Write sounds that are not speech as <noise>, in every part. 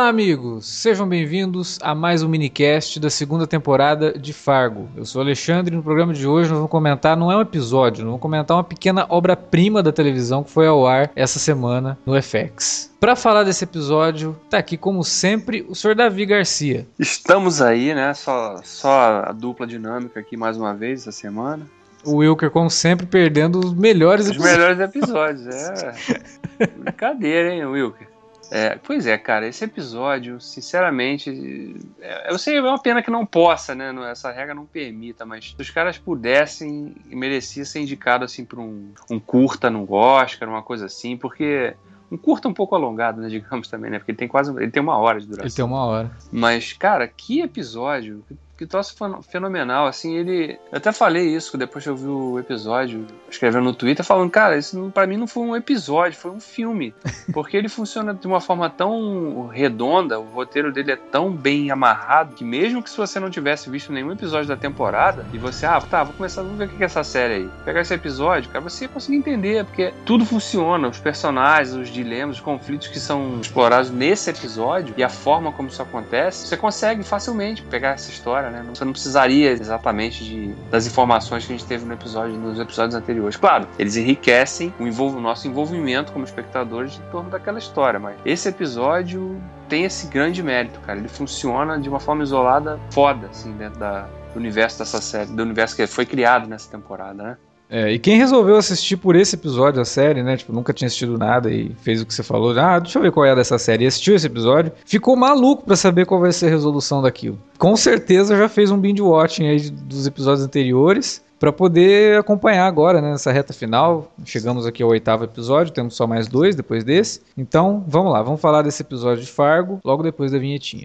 Olá, amigos! Sejam bem-vindos a mais um minicast da segunda temporada de Fargo. Eu sou Alexandre e no programa de hoje nós vamos comentar, não é um episódio, nós vamos comentar uma pequena obra-prima da televisão que foi ao ar essa semana no FX. Para falar desse episódio, tá aqui como sempre o Sr. Davi Garcia. Estamos aí, né? Só, só a dupla dinâmica aqui mais uma vez essa semana. O Wilker, como sempre, perdendo os melhores Os episódios. melhores episódios, é. <laughs> Brincadeira, hein, Wilker? É, pois é, cara, esse episódio, sinceramente, é, eu sei, é uma pena que não possa, né? não- Essa regra não permita, mas se os caras pudessem, merecia ser indicado assim para um, um curta no Oscar, uma coisa assim, porque um curta um pouco alongado, né, <laughs> digamos também, né? Porque ele tem quase, ele tem uma hora de duração. Ele tem uma hora. Mas, cara, que episódio. Que troço fen- fenomenal, assim, ele... Eu até falei isso depois que eu vi o episódio, escrevendo no Twitter, falando, cara, isso pra mim não foi um episódio, foi um filme. <laughs> Porque ele funciona de uma forma tão redonda, o roteiro dele é tão bem amarrado, que mesmo que se você não tivesse visto nenhum episódio da temporada, e você, ah, tá, vou começar, vamos ver o que é essa série aí. Pegar esse episódio, cara, você ia conseguir entender, porque tudo funciona, os personagens, os dilemas, os conflitos que são explorados nesse episódio, e a forma como isso acontece, você consegue facilmente pegar essa história, né? Você não precisaria exatamente de, das informações que a gente teve no episódio, nos episódios anteriores. Claro, eles enriquecem o, envolv- o nosso envolvimento como espectadores em torno daquela história, mas esse episódio tem esse grande mérito, cara. Ele funciona de uma forma isolada foda, assim, dentro da, do universo dessa série, do universo que foi criado nessa temporada, né? É, e quem resolveu assistir por esse episódio a série, né? Tipo, nunca tinha assistido nada e fez o que você falou. Ah, deixa eu ver qual é dessa série. E assistiu esse episódio. Ficou maluco pra saber qual vai ser a resolução daquilo. Com certeza já fez um binge watching aí dos episódios anteriores. Pra poder acompanhar agora, né, nessa reta final. Chegamos aqui ao oitavo episódio, temos só mais dois depois desse. Então, vamos lá, vamos falar desse episódio de Fargo logo depois da vinhetinha.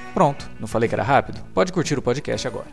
Pronto, não falei que era rápido? Pode curtir o podcast agora.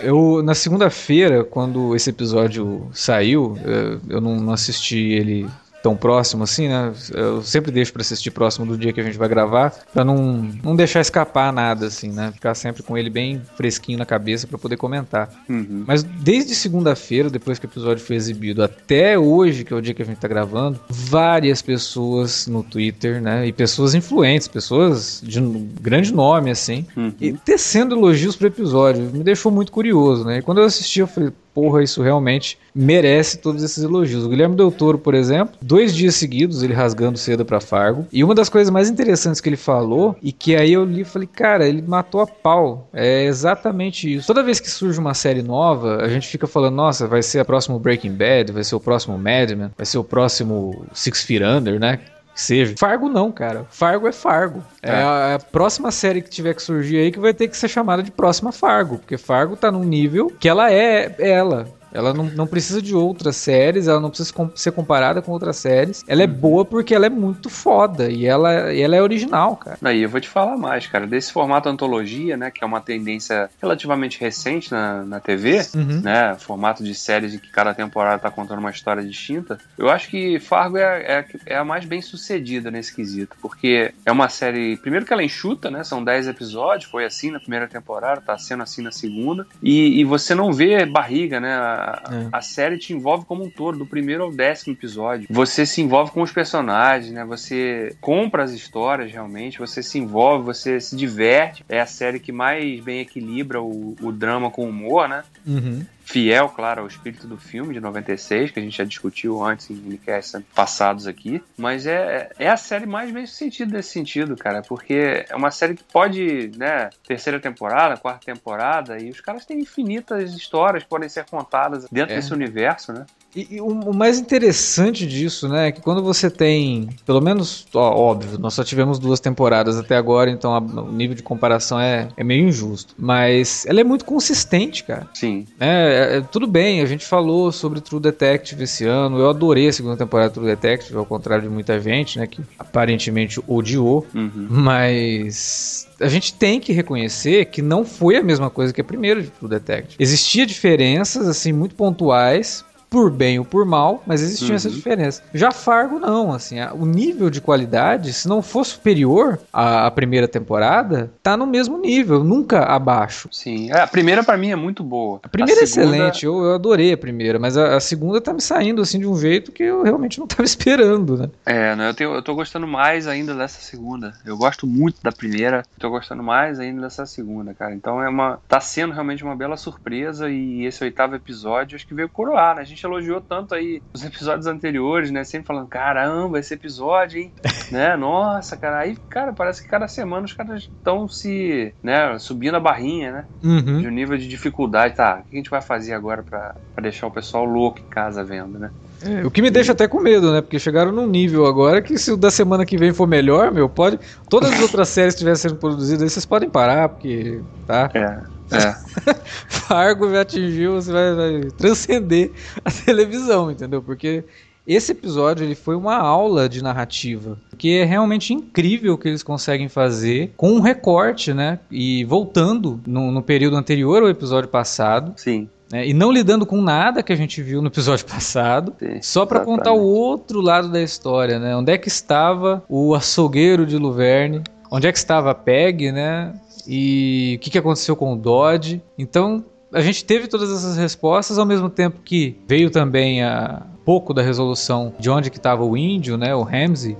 Eu, na segunda-feira, quando esse episódio saiu, eu, eu não assisti ele tão próximo assim, né? Eu sempre deixo pra assistir próximo do dia que a gente vai gravar, pra não, não deixar escapar nada, assim, né? Ficar sempre com ele bem fresquinho na cabeça pra poder comentar. Uhum. Mas desde segunda-feira, depois que o episódio foi exibido, até hoje, que é o dia que a gente tá gravando, várias pessoas no Twitter, né? E pessoas influentes, pessoas de um grande nome, assim, Uhum. e tecendo elogios pro episódio. Me deixou muito curioso, né? E quando eu assisti, eu falei, porra, isso realmente merece todos esses elogios. O Guilherme Del Toro, por exemplo, dois dias seguidos ele rasgando cedo pra Fargo. E uma das coisas mais interessantes que ele falou, e que aí eu li e falei, cara, ele matou a pau. É exatamente isso. Toda vez que surge uma série nova, a gente fica falando, nossa, vai ser a próxima Breaking Bad, vai ser o próximo Mad Men, vai ser o próximo Six Feet Under, né? Que seja. Fargo não, cara. Fargo é Fargo. É, É. a, a próxima série que tiver que surgir aí que vai ter que ser chamada de próxima Fargo, porque Fargo tá num nível que ela é ela. Ela não, não precisa de outras séries, ela não precisa ser comparada com outras séries. Ela é boa porque ela é muito foda e ela, e ela é original, cara. Aí eu vou te falar mais, cara. Desse formato antologia, né? Que é uma tendência relativamente recente na, na TV, Uhum. né? Formato de séries em que cada temporada tá contando uma história distinta. Eu acho que Fargo é, é, é a mais bem sucedida nesse quesito, porque é uma série. Primeiro que ela enxuta, né? São 10 episódios, foi assim na primeira temporada, tá sendo assim na segunda. E, e você não vê barriga, né? A, É. a série te envolve como um todo, do primeiro ao décimo episódio. Você se envolve com os personagens, né? Você compra as histórias realmente, você se envolve, você se diverte. É a série que mais bem equilibra o, o drama com o humor, né? Uhum. Fiel, claro, ao espírito do filme de 96, que a gente já discutiu antes em minicasts passados aqui, mas é, é a série mais bem sucedida nesse sentido, cara, porque é uma série que pode, né, terceira temporada, quarta temporada, e os caras têm infinitas histórias que podem ser contadas dentro É. desse universo, né? E, e o, o mais interessante disso, né, é que quando você tem, pelo menos, ó, óbvio, nós só tivemos duas temporadas até agora, então a- o nível de comparação é, é meio injusto. Mas ela é muito consistente, cara. Sim. É, é, tudo bem, a gente falou sobre True Detective esse ano. Eu adorei a segunda temporada de True Detective, ao contrário de muita gente, né, que aparentemente odiou. Uhum. Mas a gente tem que reconhecer que não foi a mesma coisa que a primeira de True Detective. Existia diferenças assim muito pontuais. Por bem ou por mal, mas existiam Uhum. essas diferenças. Já Fargo não, assim, a- o nível de qualidade, se não for superior à, primeira temporada, tá no mesmo nível, nunca abaixo. Sim. É, a primeira pra mim é muito boa. A primeira é segunda- excelente, eu, eu adorei a primeira, mas a, a segunda tá me saindo assim de um jeito que eu realmente não tava <laughs> esperando, né? É, né, eu, tenho, eu tô gostando mais ainda dessa segunda. Eu gosto muito da primeira, tô gostando mais ainda dessa segunda, cara. Então é uma. Tá sendo realmente uma bela surpresa e esse oitavo episódio acho que veio coroar, né? A gente elogiou tanto aí os episódios anteriores, né? Sempre falando, caramba, esse episódio, hein? <laughs> né? Nossa, cara. Aí, cara, parece que cada semana os caras estão se, né, subindo a barrinha, né? Uhum. De um nível de dificuldade. Tá, o que a gente vai fazer agora pra, pra deixar o pessoal louco em casa vendo, né? É, o que me deixa até com medo, né? Porque chegaram num nível agora que se o da semana que vem for melhor, meu, pode. Todas as outras <laughs> séries que estiverem sendo produzidas aí, vocês podem parar, porque. Tá? É. É. <laughs> Fargo já atingiu, você vai, vai transcender a televisão, entendeu? Porque esse episódio ele foi uma aula de narrativa, que é realmente incrível o que eles conseguem fazer com um recorte, né? E voltando no, no período anterior ao episódio passado, Sim. né? E não lidando com nada que a gente viu no episódio <laughs> passado. sim. Só pra contar o outro lado da história, né? Onde é que estava o açougueiro de Luverne? Onde é que estava a Peg, né? E o que, que aconteceu com o Dodge? Então, a gente teve todas essas respostas ao mesmo tempo que veio também a pouco da resolução de onde que estava o índio, né? O Ramsey,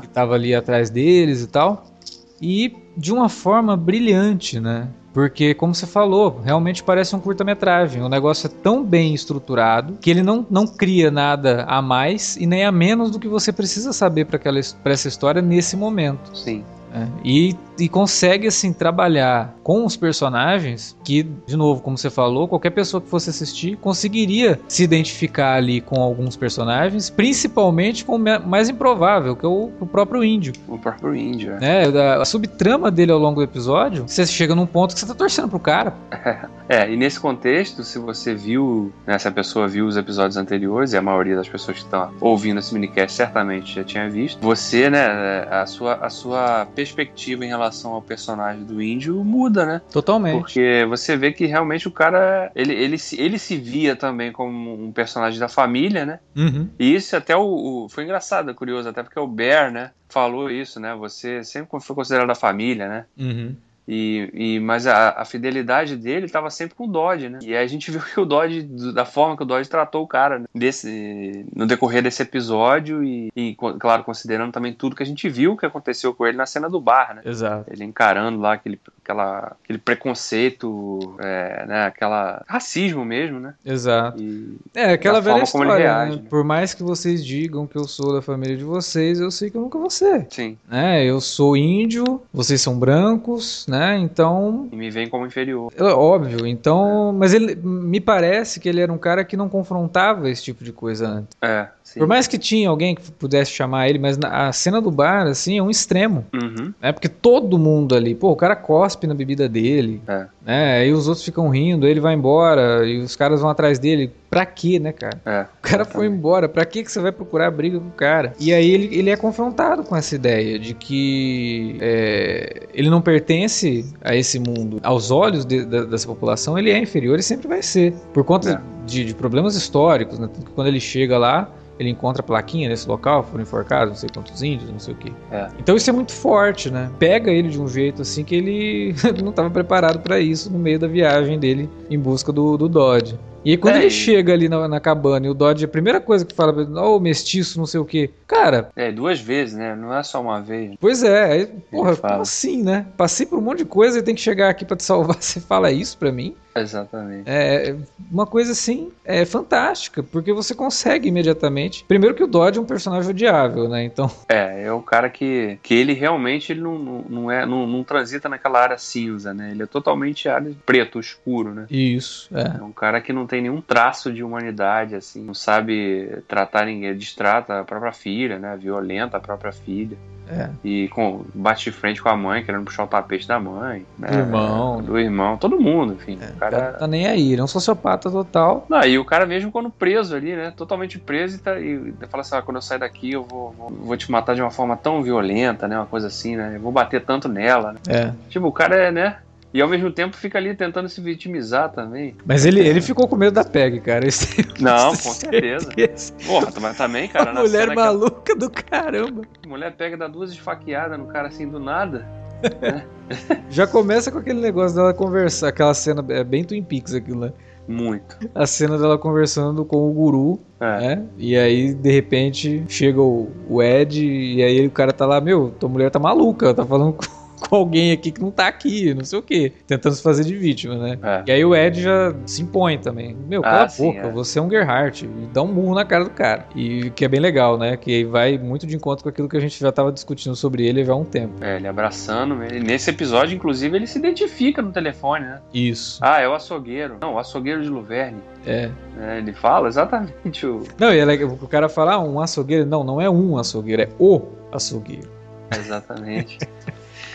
que estava ali atrás deles e tal. E de uma forma brilhante, né? Porque, como você falou, realmente parece um curta-metragem. O negócio é tão bem estruturado que ele não, não cria nada a mais e nem a menos do que você precisa saber para essa história nesse momento. Sim. né? E, e consegue, assim, trabalhar com os personagens que, de novo, como você falou, qualquer pessoa que fosse assistir conseguiria se identificar ali com alguns personagens, principalmente com o mais improvável, que é o, o próprio índio O próprio índio. é. né? A, a subtrama dele ao longo do episódio, você chega num ponto que você tá torcendo pro cara. <laughs> É, e nesse contexto, se você viu, né, se a pessoa viu os episódios anteriores, e a maioria das pessoas que estão ouvindo esse minicast certamente já tinha visto, você, né, a sua, a sua perspectiva em relação ao personagem do índio muda, né? Totalmente. Porque você vê que realmente o cara, ele, ele, se, ele se via também como um personagem da família, né? Uhum. E isso até o, o- foi engraçado, curioso, até porque o Bear, né, falou isso, né? Você sempre foi considerado a família, né? Uhum. E, e, mas a, a fidelidade dele estava sempre com o Dodge, né? E aí a gente <laughs> viu que o Dodge, do- da forma que o Dodge tratou o cara, né? desse, no decorrer desse episódio, e, e, claro, considerando também tudo que a gente viu que aconteceu com ele na cena do bar, né? Exato. Ele encarando lá aquele, aquela, aquele preconceito, é, né? Aquela racismo mesmo, né? Exato. E, É aquela velha forma como ele história, reage, né? né? Por mais que vocês digam que eu sou da família de vocês, eu sei que eu nunca vou ser. sim, Né? Eu sou índio, vocês são brancos, né? Então, e me vem como inferior. é óbvio. Então, mas ele me parece que ele era um cara que não confrontava esse tipo de coisa antes. É, sim. Por mais que tinha alguém que pudesse chamar ele, mas a cena do bar, assim, é um extremo. Uhum, né? Porque todo mundo ali, pô, o cara cospe na bebida dele, É. né? Aí os outros ficam rindo, ele vai embora e os caras vão atrás dele. Pra quê, né, cara? é. O cara foi embora, pra que que você vai procurar briga com o cara? E aí ele, ele é confrontado com essa ideia de que é, ele não pertence a esse mundo. Aos olhos de- da- dessa população, ele é inferior e sempre vai ser. Por conta É. de, de problemas históricos, né? Quando ele chega lá, ele encontra a plaquinha nesse local, foram enforcados, não sei quantos índios, não sei o quê. É. Então isso é muito forte, né? Pega ele de um jeito assim que ele <laughs> não estava preparado para isso no meio da viagem dele em busca do, do Dodge. E aí quando É, ele chega ali na, na cabana e o Dodge, a primeira coisa que fala, ô mestiço, não sei o que. Cara, É, duas vezes, né? Não é só uma vez. pois é, aí, porra, como assim, né? Passei por um monte de coisa e tem que chegar aqui pra te salvar. <laughs> Você fala isso pra mim? Exatamente. É uma coisa assim, é fantástica, porque você consegue imediatamente. Primeiro que o Dodge é um personagem odiável, né? Então, <laughs> É, é o cara que, que ele realmente ele não, não, é, não, não transita naquela área cinza, né? Ele é totalmente área preto, escuro, né? isso, é. É um cara que não tem nenhum traço de humanidade, assim, não sabe tratar ninguém, distrata a própria filha, né? Violenta a própria filha. É. E com, bate de frente com a mãe, querendo puxar o tapete da mãe. Né? Do irmão. Do irmão, todo mundo, enfim. o O cara. cara tá nem aí, ele é um sociopata total. Não, e o cara mesmo quando preso ali, né? Totalmente preso e, tá, e fala assim, ah, quando eu sair daqui eu vou, vou, vou te matar de uma forma tão violenta, né? Uma coisa assim, né? Eu vou bater tanto nela, né? É. Tipo, o cara é, né? E ao mesmo tempo fica ali tentando se vitimizar também. Mas ele, ele ficou com medo da PEG, cara. Isso eu Não, com certeza. certeza. Porra, mas também, cara, na mulher a maluca do caramba. mulher pega dá duas esfaqueadas no cara assim do nada. <laughs> Já começa com aquele negócio dela conversar, aquela cena, é bem Twin Peaks aquilo, né? Muito. A cena dela conversando com o guru, É. né? E aí, de repente, chega o, o Ed e aí o cara tá lá, meu, tua mulher tá maluca, tá falando com, com alguém aqui que não tá aqui, não sei o quê. Tentando se fazer de vítima, né? É. E aí o Ed já se impõe também. Meu, Ah, cala a sim, boca, é. você é um Gerhardt. E dá um murro na cara do cara. E que é bem legal, né? Que vai muito de encontro com aquilo que a gente já tava discutindo sobre ele já há um tempo. É, ele abraçando. Ele, nesse episódio, inclusive, ele se identifica no telefone, né? Isso. Ah, é o açougueiro. Não, o açougueiro de Luverne. É. É, ele fala exatamente o. Não, e é o cara fala, ah, um açougueiro. Não, não é um açougueiro, é o açougueiro. Exatamente. <laughs>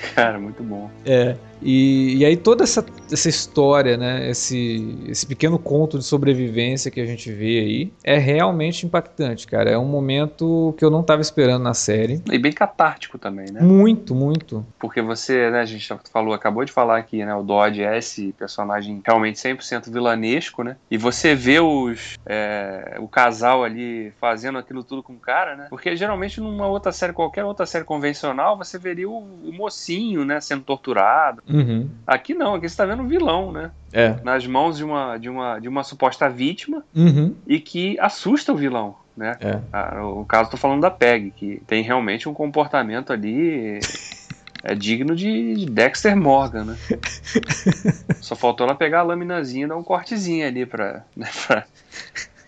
<laughs> Cara, muito bom. É. E, e aí toda essa, essa história, né, esse, esse pequeno conto de sobrevivência que a gente vê aí, é realmente impactante, cara. É um momento que eu não tava esperando na série. E bem catártico também, né? Muito, muito. Porque você, né, a gente já falou, acabou de falar aqui, né? O Dodge é esse personagem realmente 100% vilanesco, né? E você vê os, é, o casal ali fazendo aquilo tudo com o cara, né? Porque geralmente numa outra série, qualquer outra série convencional, você veria o, o mocinho, né, sendo torturado. Uhum. Aqui não, aqui você tá vendo o vilão, né? É. Nas mãos de uma, de uma, de uma suposta vítima Uhum. e que assusta o vilão, né? É. Ah, o caso, tô falando da Peg, que tem realmente um comportamento ali <laughs> é digno de Dexter Morgan, né? <laughs> Só faltou ela pegar a laminazinha e dar um cortezinho ali pra. Né, pra...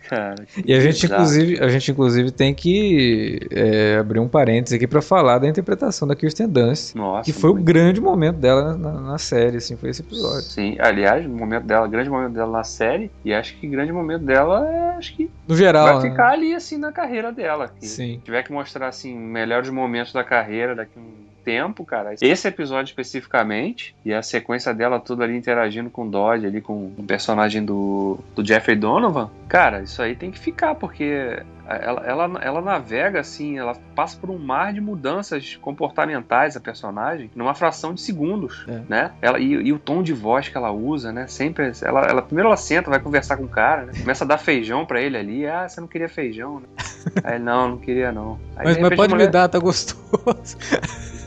Cara, E a gente, bizarro. inclusive, a gente, inclusive, tem que é, abrir um parênteses aqui pra falar da interpretação da Kirsten Dunst. Nossa, Que foi o grande momento dela na, na série, assim, foi esse episódio. Sim, aliás, o momento dela, grande momento dela na série, e acho que grande momento dela é, acho que No geral, vai né? ficar ali assim na carreira dela. Sim. Se tiver que mostrar assim melhores momentos da carreira daqui a um tempo, cara. Esse episódio especificamente e a sequência dela toda ali interagindo com o Dodge ali com o personagem do, do Jeffrey Donovan, cara, isso aí tem que ficar porque ela, ela, ela navega assim, ela passa por um mar de mudanças comportamentais a personagem numa fração de segundos, É. né? Ela, e, e o tom de voz que ela usa, né? Sempre ela, ela primeiro ela senta, vai conversar com o cara, né? Começa a dar feijão pra ele ali. Ah, você não queria feijão, né? <laughs> Aí não, não queria não. Aí, Mas, mas pode a me mulher- dar, tá gostoso. <laughs>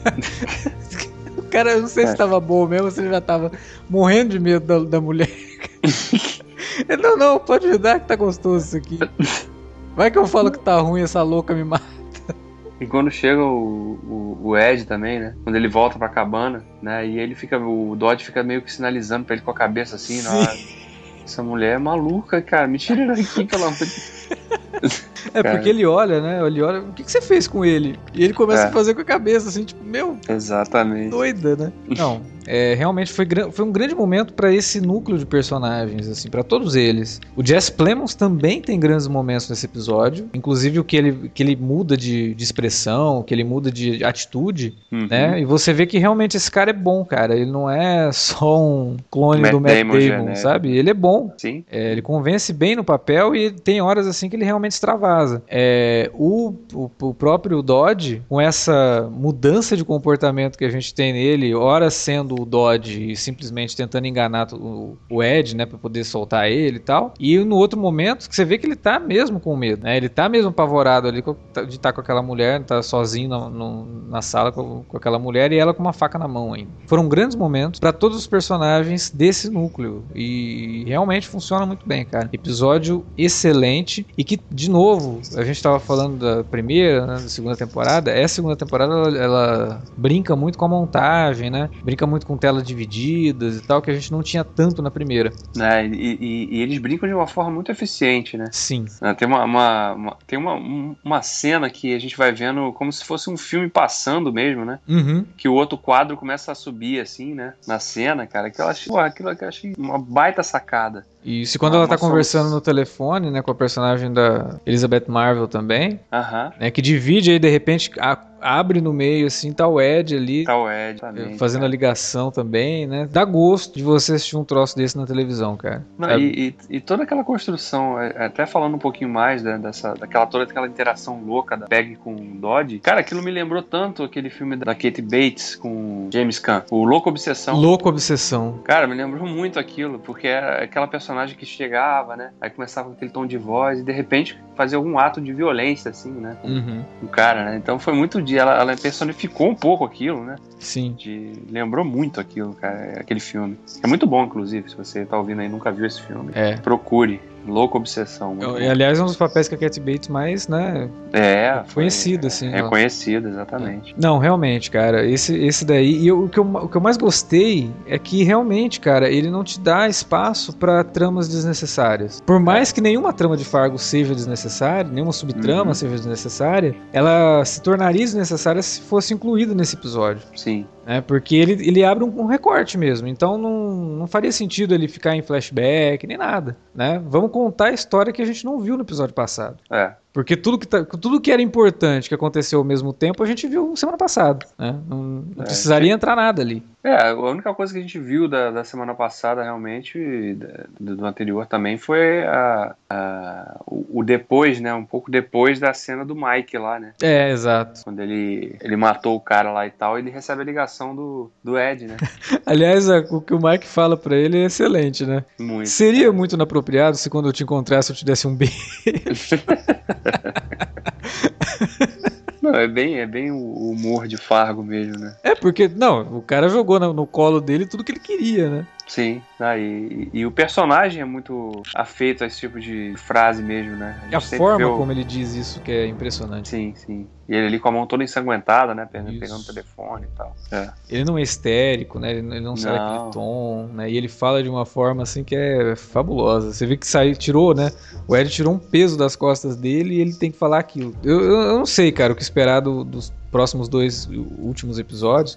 o <laughs> cara, eu não sei se É. tava bom mesmo, se ele já tava morrendo de medo da, da mulher. <laughs> Ele, não, não, pode me dar que tá gostoso isso aqui. Vai que eu falo que tá ruim, essa louca me mata. E quando chega o, o, o Ed também, né? Quando ele volta pra cabana, né? E ele fica. O Dodge fica meio que sinalizando pra ele com a cabeça assim, Sim. "Ah, <laughs> Essa mulher é maluca, cara. Me tira daqui, pelo amor de <laughs> É Cara. porque ele olha, né? Ele olha, o que, que você fez com ele? E ele começa É. a fazer com a cabeça, assim, tipo, meu, Exatamente. doida, né? <laughs> Não, é, realmente foi, foi um grande momento pra esse núcleo de personagens, assim, pra todos eles. O Jess Plemons também tem grandes momentos nesse episódio, inclusive o que ele, que ele muda de, de expressão, que ele muda de atitude, Uhum. né? E você vê que realmente esse cara é bom, cara. Ele não é só um clone Matt do Matt Damon Damon, genérico. sabe? Ele é bom. Sim. É, ele convence bem no papel e tem horas assim que ele realmente extravasa. É, o, o, o próprio Dodge, com essa mudança de comportamento que a gente tem nele, ora sendo o Dodge simplesmente tentando enganar o, o Ed, né, para poder soltar ele e tal. E no outro momento, que você vê que ele tá mesmo com medo, né? Ele tá mesmo apavorado ali de estar tá com aquela mulher, tá sozinho no, na sala com, com, aquela mulher e ela com uma faca na mão ainda. Foram grandes momentos para todos os personagens desse núcleo e realmente funciona muito bem, cara. Episódio excelente e que, de novo, a gente tava falando da primeira, né, da segunda temporada. Essa segunda temporada ela, ela brinca muito com a montagem, né? Brinca muito com telas divididas e tal, que a gente não tinha tanto na primeira. É, e, e, e eles brincam de uma forma muito eficiente, né? Sim. É, tem uma, uma, uma, tem uma, uma cena que a gente vai vendo como se fosse um filme passando mesmo, né? Uhum. Que o outro quadro começa a subir assim, né? Na cena, cara. Que eu achei, aquilo que eu achei uma baita sacada. E se quando ah, ela tá conversando no telefone, né, com a personagem da Elizabeth Marvel também, uh né, que divide aí de repente a, abre no meio assim, tá o Ed ali. Tá o Ed também. Fazendo cara. a ligação também, né? Dá gosto de você assistir um troço desse na televisão, cara. Não, é... e, e, e, toda aquela construção, é, até falando um pouquinho mais né, dessa, daquela toda aquela interação louca da Peg com o Dodge, cara, aquilo me lembrou tanto aquele filme da Kate Bates com James Caan, o Louco Obsessão. Louco Obsessão. Cara, me lembrou muito aquilo, porque era aquela personagem personagem que chegava, né? Aí começava com aquele tom de voz e de repente fazia algum ato de violência, assim, né? Com uhum. o cara, né? Então foi muito dia. Ela, ela personificou um pouco aquilo, né? Sim. De, lembrou muito aquilo, cara, aquele filme. É muito bom, inclusive, se você tá ouvindo aí e nunca viu esse filme. É. Procure. Louca Obsessão. E, aliás, é um dos papéis que a Cat Bates mais, né? É. Conhecido, assim. É conhecido, exatamente. Não, realmente, cara. Esse, esse daí. E eu, o, que eu, o que eu mais gostei é que realmente, cara, ele não te dá espaço para tramas desnecessárias. Por mais que nenhuma trama de Fargo seja desnecessária, nenhuma subtrama uhum. seja desnecessária, ela se tornaria desnecessária se fosse incluída nesse episódio. Sim. É, porque ele, ele abre um, um, recorte mesmo. Então não, não faria sentido ele ficar em flashback nem nada. Né? Vamos contar a história que a gente não viu no episódio passado. É. Porque tudo que, tá, tudo que era importante que aconteceu ao mesmo tempo a gente viu semana passada. Né? Não, não é, precisaria entrar nada ali. É, a única coisa que a gente viu da, da semana passada realmente, do, do anterior também, foi a, a, o, o, depois, né? Um pouco depois da cena do Mike lá, né? É, exato. Quando ele, ele matou o cara lá e tal, ele recebe a ligação do, do Ed, né? <laughs> Aliás, o que o Mike fala para ele é excelente, né? Muito. Seria muito inapropriado se quando eu te encontrasse eu te desse um beijo. <laughs> <laughs> Não, é bem, é bem o humor de Fargo mesmo, né? É, porque, não, o cara jogou no, no colo dele tudo que ele queria, né? Sim, ah, e, e, o personagem é muito afeito a esse tipo de frase mesmo, né? A, a forma como ele diz isso que é impressionante. Sim, sim. E ele ali com a mão toda ensanguentada, né? Pegando, pegando o telefone e tal. É. Ele não é histérico, né? Ele, ele não, não. sai aquele tom, né? E ele fala de uma forma assim que é fabulosa. Você vê que saiu, tirou, né? O Ed tirou um peso das costas dele e ele tem que falar aquilo. Eu, eu, eu não sei, cara, o que esperar do, dos próximos dois últimos episódios,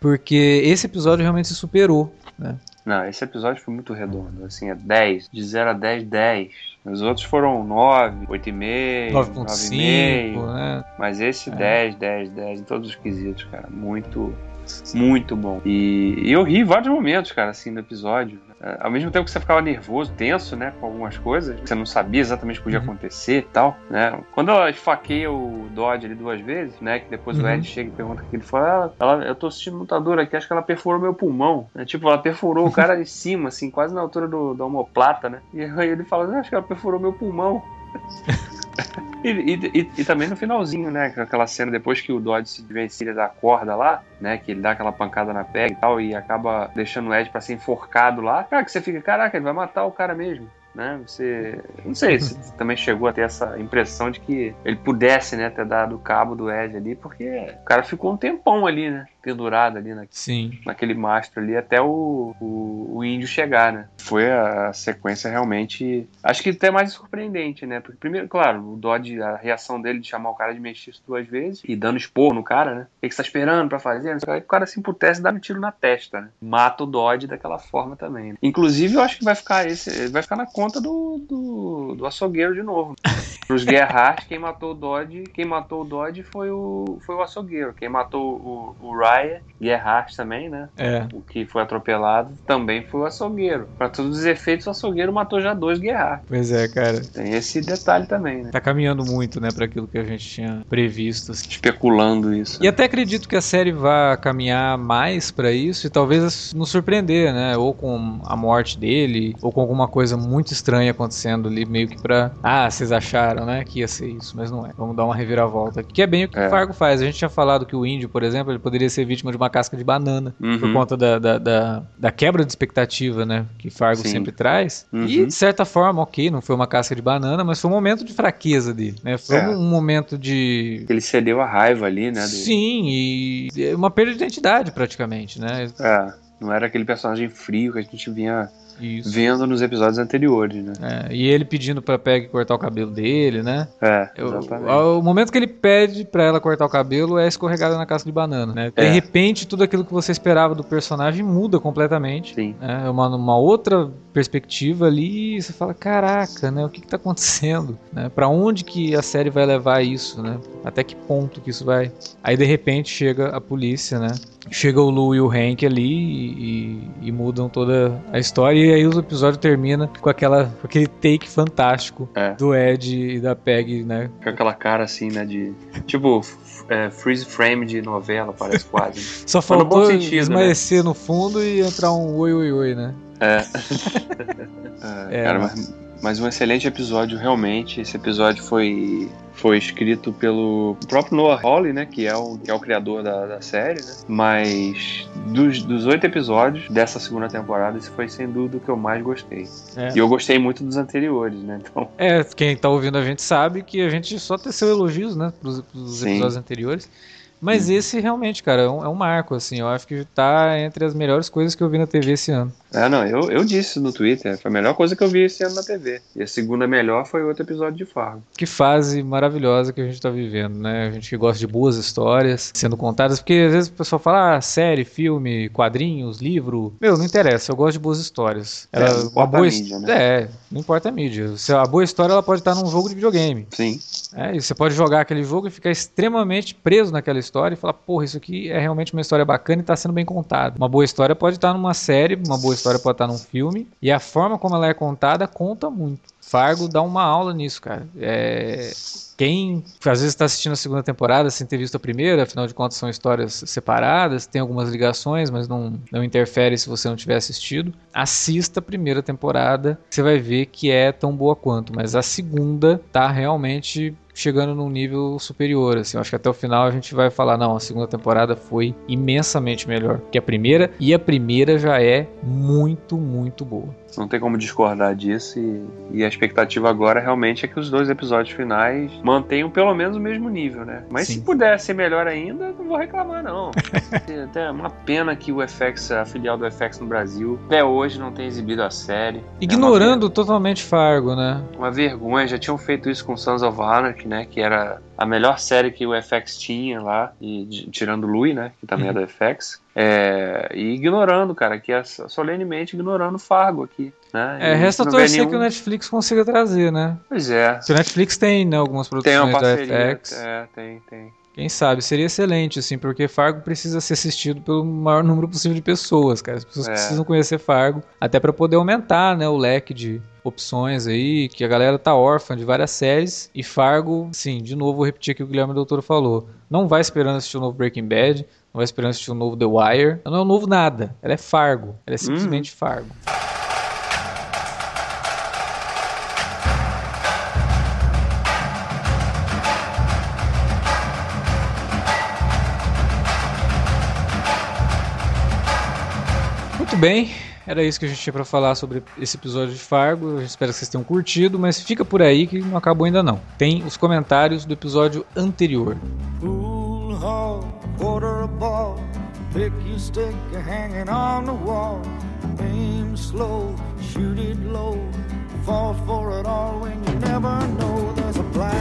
porque esse episódio realmente se superou, né? Não, esse episódio foi muito redondo. Assim, é 10. De 0 a 10, 10. Os outros foram 9, 8,5, 9,5. Né? Mas esse é. 10, 10, 10 em todos os quesitos, cara. Muito, muito bom. E, e eu ri vários momentos, cara, assim, no episódio. Ao mesmo tempo que você ficava nervoso, tenso, né, com algumas coisas, você não sabia exatamente o que podia uhum. acontecer e tal, né? Quando ela esfaqueia o Dodge ali duas vezes, né, que depois uhum. o Ed chega e pergunta o que ele fala, ela, eu tô sentindo muita dor aqui, acho que ela perfurou meu pulmão, né? Tipo, ela perfurou o cara de cima, assim, quase na altura do, da omoplata, né? E aí ele fala, acho que ela perfurou meu pulmão. <laughs> E, e, e, também no finalzinho, né? Aquela cena depois que o Dodge se desvencilha da corda lá, né? Que ele dá aquela pancada na pega e tal, e acaba deixando o Ed pra ser enforcado lá. Cara, que você fica, caraca, ele vai matar o cara mesmo né? Você. Não sei se também chegou a ter essa impressão de que ele pudesse, né, ter dado cabo do Ed ali, porque o cara ficou um tempão ali, né? Pendurado ali na, Sim. naquele mastro ali até o, o, o, índio chegar, né? Foi a sequência realmente. Acho que até mais surpreendente, né? Porque, primeiro, claro, o Dodge, a reação dele de chamar o cara de mestiço duas vezes e dando expor no cara, né? O que você tá esperando pra fazer? Aí o cara se emputece e dá um tiro na testa, né? Mata o Dodge daquela forma também. Né? Inclusive, eu acho que vai ficar esse. Vai ficar na conta do, do, do açougueiro de novo. <laughs> Pros Gerhardt, quem matou o Dodge, quem matou o Dodge foi o, foi o açougueiro. Quem matou o, o praia Gerhardt também, né? É. O que foi atropelado também foi o açougueiro. Pra todos os efeitos, o açougueiro matou já dois Gerhardt. Pois é, cara. Tem esse detalhe também, né? Tá caminhando muito, né, para aquilo que a gente tinha previsto. assim. Especulando isso. E até acredito que a série vá caminhar mais pra isso e talvez nos surpreender, né? Ou com a morte dele, ou com alguma coisa muito estranha acontecendo ali, meio que pra. Ah, vocês acharam, né? Que ia ser isso, mas não é. Vamos dar uma reviravolta. Que é bem o que É. o Fargo faz. A gente tinha falado que o índio, por exemplo, ele poderia ser vítima de uma casca de banana. Uhum. Por conta da, da, da, da quebra de expectativa, né? Que Fargo Sim. sempre traz. Uhum. E, de certa forma, ok, não foi uma casca de banana, mas foi um momento de fraqueza dele, né? Foi É. um, momento de. Ele cedeu a raiva ali, né? do- Sim, e é uma perda de identidade praticamente, né? É, não era aquele personagem frio que a gente vinha Isso. vendo nos episódios anteriores, né? É, e ele pedindo pra Peg cortar o cabelo dele, né? É, Eu- exatamente. o momento que ele pede pra ela cortar o cabelo é escorregada na casca de banana, né? De É. repente, tudo aquilo que você esperava do personagem muda completamente. Sim. né? É uma, uma outra perspectiva ali e você fala, caraca, né? O que, que tá acontecendo? <laughs> Né? Para onde que a série vai levar isso, né? Até que ponto que isso vai? Aí de repente chega a polícia, né? Chega o Lu e o Hank ali e, e- e mudam toda a história e aí o episódio termina com aquela com aquele take fantástico É. do Ed e da Peg, né? Com aquela cara assim, né? De. Tipo, é, freeze frame de novela, parece quase. <laughs> Só Mas no faltou sentido, né? esmaecer no fundo e entrar um oi oi oi, né? É. <laughs> <laughs> É, É, cara, mas- mas, um excelente episódio, realmente. Esse episódio foi, foi escrito pelo próprio Noah Hawley, né? Que é o, que é o criador da, da série, né? Mas dos, dos oito episódios dessa segunda temporada, esse foi sem dúvida o que eu mais gostei. É. E eu gostei muito dos anteriores, né? Então, <laughs> É, quem tá ouvindo a gente sabe que a gente só teceu elogios, né, pros, pros episódios anteriores. Mas Uhum. esse realmente, cara, é um, é um marco, assim. Eu acho que tá entre as melhores coisas que eu vi na TV esse ano. é, não, eu, eu disse no Twitter, foi a melhor coisa que eu vi esse ano na TV. E a segunda melhor foi outro episódio de Fargo. Que fase maravilhosa que a gente tá vivendo, né? A gente que gosta de boas histórias sendo contadas. Porque às vezes o pessoal fala, ah, série, filme, quadrinhos, livro. Meu, não interessa, eu gosto de boas histórias. É, não importa a mídia, né? É, não importa a mídia. A boa história ela pode estar num jogo de videogame. Sim. É, e você pode jogar aquele jogo e ficar extremamente preso naquela história e falar, porra, isso aqui é realmente uma história bacana e tá sendo bem contada. Uma boa história pode estar numa série, uma boa história pode estar num filme, e a forma como ela é contada conta muito. Fargo dá uma aula nisso, cara. É, Quem às vezes está assistindo a segunda temporada sem ter visto a primeira, afinal de contas são histórias separadas, tem algumas ligações, mas não, não interfere se você não tiver assistido. Assista a primeira temporada, você vai ver que é tão boa quanto, mas a segunda tá realmente chegando num nível superior, assim, eu acho que até o final a gente vai falar, não, a segunda temporada foi imensamente melhor que a primeira, e a primeira já é muito, muito boa. Não tem como discordar disso. E, e a expectativa agora realmente é que os dois episódios finais mantenham pelo menos o mesmo nível, né? Mas Sim. se puder ser melhor ainda, não vou reclamar, não. <laughs> É até uma pena que o FX, a filial do FX no Brasil, até hoje não tem exibido a série. Ignorando totalmente Fargo, né? É uma, uma vergonha. Já tinham feito isso com Sons of Anarchy, né? Que era a melhor série que o FX tinha lá, e, de- tirando o Louis, né? Que também é do FX. É, e ignorando, cara, que é solenemente ignorando o Fargo aqui, né? É, E resta torcer nenhum- que o Netflix consiga trazer, né? Pois é, Porque o Netflix tem né, algumas tem produções uma da parceria. FX. É, tem, tem. Quem sabe? Seria excelente, assim, porque Fargo precisa ser assistido pelo maior número possível de pessoas, cara. As pessoas É. precisam conhecer Fargo, até pra poder aumentar, né, o leque de opções aí, que a galera tá órfã de várias séries. E Fargo, sim, de novo, vou repetir que o Guilherme Doutor falou. Não vai esperando assistir o novo Breaking Bad, não vai esperando assistir o novo The Wire. Ela não é um novo nada, ela é Fargo. Ela é simplesmente Fargo. Bem, era isso que a gente tinha pra falar sobre esse episódio de Fargo. Eu espero que vocês tenham curtido, mas fica por aí que não acabou ainda não. Tem os comentários do episódio anterior. Pool hall, quarter a ball. Pick your stick, you're hanging on the wall. Aim slow, shoot it low. Fall for it all when you never know there's a black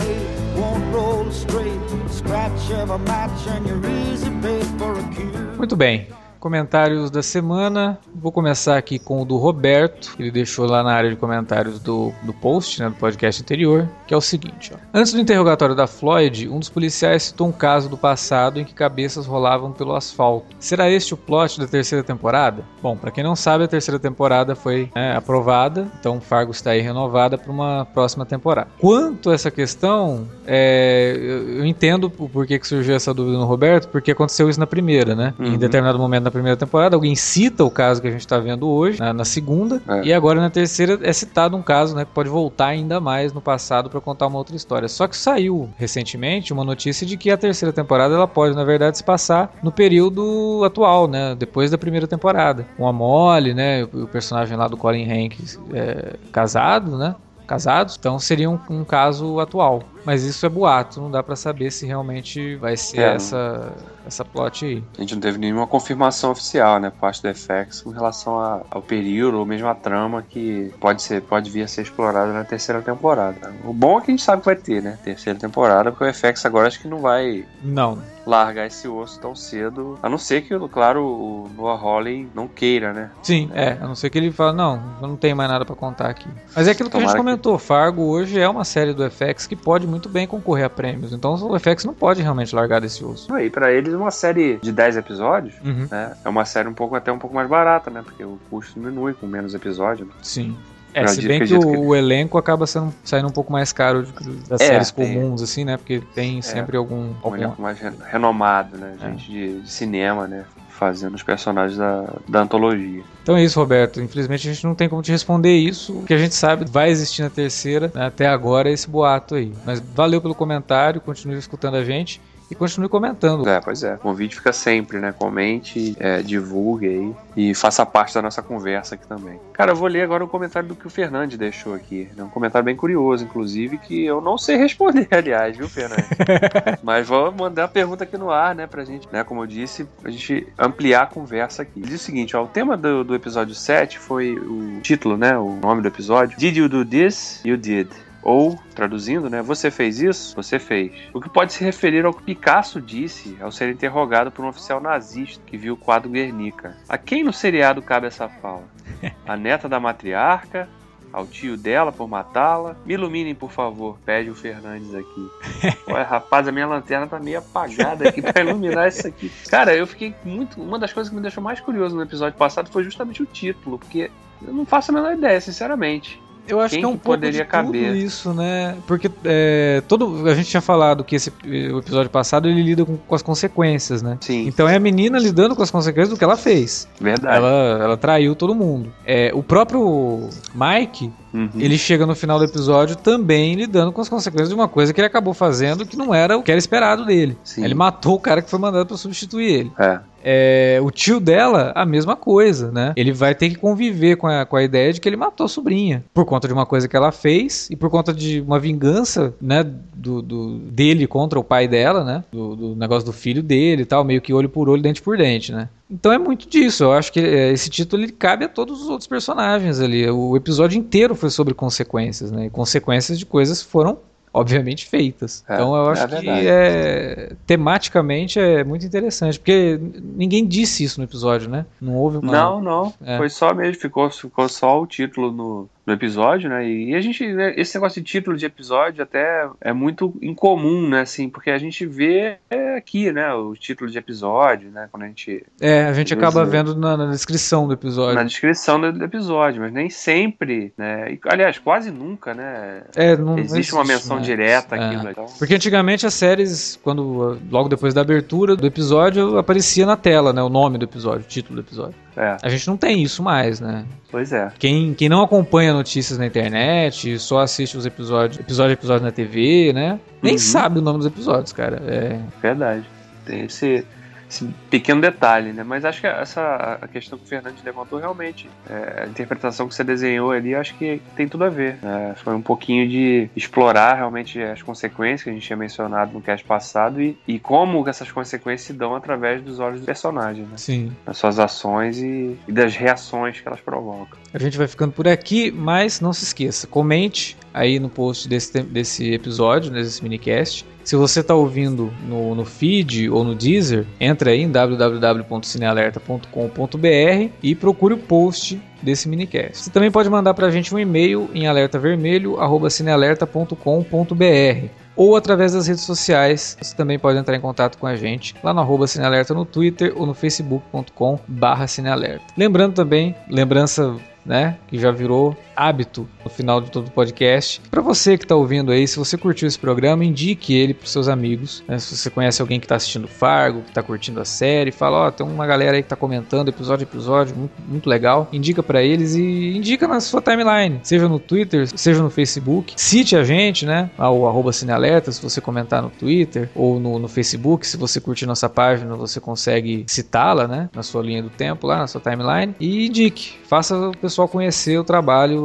eight won't roll straight. Scratch of a match and you're easy bait for a cue. Muito bem. Comentários da semana. Vou começar aqui com o do Roberto, que ele deixou lá na área de comentários do, do post, né, do podcast anterior, que é o seguinte: ó. Antes do interrogatório da Floyd, um dos policiais citou um caso do passado em que cabeças rolavam pelo asfalto. Será este o plot da terceira temporada? Bom, para quem não sabe, a terceira temporada foi né, aprovada, então Fargo está aí renovada para uma próxima temporada. Quanto a essa questão, é, eu, eu entendo o porquê que surgiu essa dúvida no Roberto, porque aconteceu isso na primeira, né? Em Uhum. determinado momento na primeira temporada, alguém cita o caso que a gente está vendo hoje, na, na segunda, É. e agora na terceira é citado um caso, né, que pode voltar ainda mais no passado para contar uma outra história. Só que saiu recentemente uma notícia de que a terceira temporada ela pode, na verdade, se passar no período atual, né, depois da primeira temporada. Com a Molly, né, o, o personagem lá do Colin Hanks é, casado, né, casados, então seria um, um caso atual. Mas isso é boato, não dá pra saber se realmente vai ser É. essa essa plot aí. A gente não teve nenhuma confirmação oficial, né, por parte do FX com relação a- ao período ou mesmo a trama que pode ser, pode vir a ser explorada na terceira temporada. O bom é que a gente sabe que vai ter, né, terceira temporada, porque o FX agora acho que não vai Não, largar esse osso tão cedo, a não ser que, claro, o Noah Hawley não queira, né. Sim, é. A não ser que ele fale, não, eu não tenho mais nada pra contar aqui. Mas é aquilo que a gente Tomara que- comentou, Fargo hoje é uma série do FX que pode muito bem concorrer a prêmios. Então o FX não pode realmente largar desse osso. E pra eles uma série de 10 episódios, Uhum. né, é uma série um pouco até um pouco mais barata, né, porque o custo diminui com menos episódios. né. Sim. É, se bem que o, que- o elenco acaba sendo, saindo um pouco mais caro das É, séries tem- comuns, assim, né? Porque tem sempre algum. Um elenco mais re- renomado, né, É. gente de, de cinema, né, fazendo os personagens da, da antologia. Então é isso, Roberto. Infelizmente a gente não tem como te responder isso. O que a gente sabe vai existir na terceira. né, Até agora é esse boato aí. Mas valeu pelo comentário, continue escutando a gente e continue comentando. É, pois é. O convite fica sempre, né? Comente, é, divulgue aí e faça parte da nossa conversa aqui também. Cara, eu vou ler agora o comentário do que o Fernandes deixou aqui. É um comentário bem curioso, inclusive, que eu não sei <laughs> responder, aliás, viu, Fernandes? <laughs> Mas vou mandar a pergunta aqui no ar, né, pra gente, né, como eu disse, pra gente ampliar a conversa aqui. Ele diz o seguinte, ó, o tema do, do episódio 7 foi o título, né, o nome do episódio. Did you do this? You did. Ou, traduzindo, né? Você fez isso? Você fez. O que pode se referir ao que Picasso disse ao ser interrogado por um oficial nazista que viu o quadro Guernica. A quem no seriado cabe essa fala? <laughs> A neta da matriarca? Ao tio dela por matá-la? Me iluminem, por favor, pede o Fernandes aqui. <laughs> Ué, rapaz, a minha lanterna tá meio apagada aqui pra iluminar isso aqui. Cara, eu fiquei muito. Uma das coisas que me deixou mais curioso no episódio passado foi justamente o título, porque eu não faço a menor ideia, sinceramente. Eu acho Quem que é um que pouco poderia de caber? tudo isso, né? Porque é, todo a gente tinha falado que esse o episódio passado ele lida com, com as consequências, né? Sim, Então é a menina lidando com as consequências do que ela fez. verdade. Ela, ela traiu todo mundo. É, o próprio Mike, Uhum. ele chega no final do episódio também lidando com as consequências de uma coisa que ele acabou fazendo que não era o que era esperado dele. Sim. Ele matou o cara que foi mandado pra substituir ele. É. É, o tio dela, a mesma coisa, né? Ele vai ter que conviver com a, com a ideia de que ele matou a sobrinha. Por conta de uma coisa que ela fez e por conta de uma vingança, né? Do, do- dele contra o pai dela, né? Do, do negócio do filho dele e tal, meio que olho por olho, dente por dente, né? Então é muito disso. Eu acho que é, esse título ele cabe a todos os outros personagens ali. O episódio inteiro foi sobre consequências, né? E consequências de coisas foram obviamente feitas. É, então eu é acho que verdade. é tematicamente é muito interessante, porque ninguém disse isso no episódio, né? Não houve uma Não, não. É. Foi só mesmo, ficou, ficou só o título no, no episódio, né? E, a gente, né, esse negócio de título de episódio até é muito incomum, né? Assim, porque a gente vê é, aqui, né? O título de episódio, né? Quando a gente. É, a gente Às acaba vezes- vendo na, na descrição do episódio. Na descrição do, do episódio, mas nem sempre, né? E, aliás, quase nunca, né? É, não Existe uma menção mais. direta É. aqui, né? Então, Porque antigamente as séries, quando logo depois da abertura do episódio, aparecia na tela, né? O nome do episódio, o título do episódio. É, A gente não tem isso mais, né? pois é. Quem, quem não acompanha notícias na internet, só assiste os episódios, episódio a episódio na TV, né? Nem Uhum. sabe o nome dos episódios, cara. É, Verdade. Tem esse, esse pequeno detalhe, né? Mas acho que essa a questão que o Fernandes levantou realmente, é, a interpretação que você desenhou ali, acho que tem tudo a ver. né? foi um pouquinho de explorar realmente as consequências que a gente tinha mencionado no cast passado e, e como essas consequências se dão através dos olhos do personagem, né? sim. Das suas ações e, e das reações que elas provocam. A gente vai ficando por aqui, mas não se esqueça, comente, aí no post desse, desse episódio, desse minicast. Se você está ouvindo no, no feed ou no Deezer, entra aí em www.cinealerta.com.br e procure o post desse minicast. Você também pode mandar para a gente um e-mail em alertavermelho@cinealerta.com.br ou através das redes sociais. Você também pode entrar em contato com a gente lá no arroba Cinealerta no Twitter ou no facebook.com barra Cinealerta. Lembrando também, lembrança né, que já virou hábito no final de todo o podcast. Para você que está ouvindo aí, se você curtiu esse programa, indique ele para seus amigos. Né? Se você conhece alguém que está assistindo Fargo, que está curtindo a série, fala: Ó, oh, tem uma galera aí que está comentando episódio a episódio, muito, muito legal. Indica para eles e indica na sua timeline, seja no Twitter, seja no Facebook. Cite a gente, né? Ao arroba Cinealerta, se você comentar no Twitter ou no, no Facebook. Se você curtir nossa página, você consegue citá-la, né? Na sua linha do tempo, lá na sua timeline. E indique, faça o pessoal conhecer o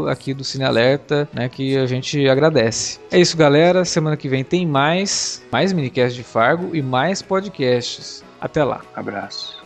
aqui do Cine Alerta, né, que a gente agradece. É isso, galera. Semana que vem tem mais, mais minicast de Fargo e mais podcasts. Até lá. Abraço.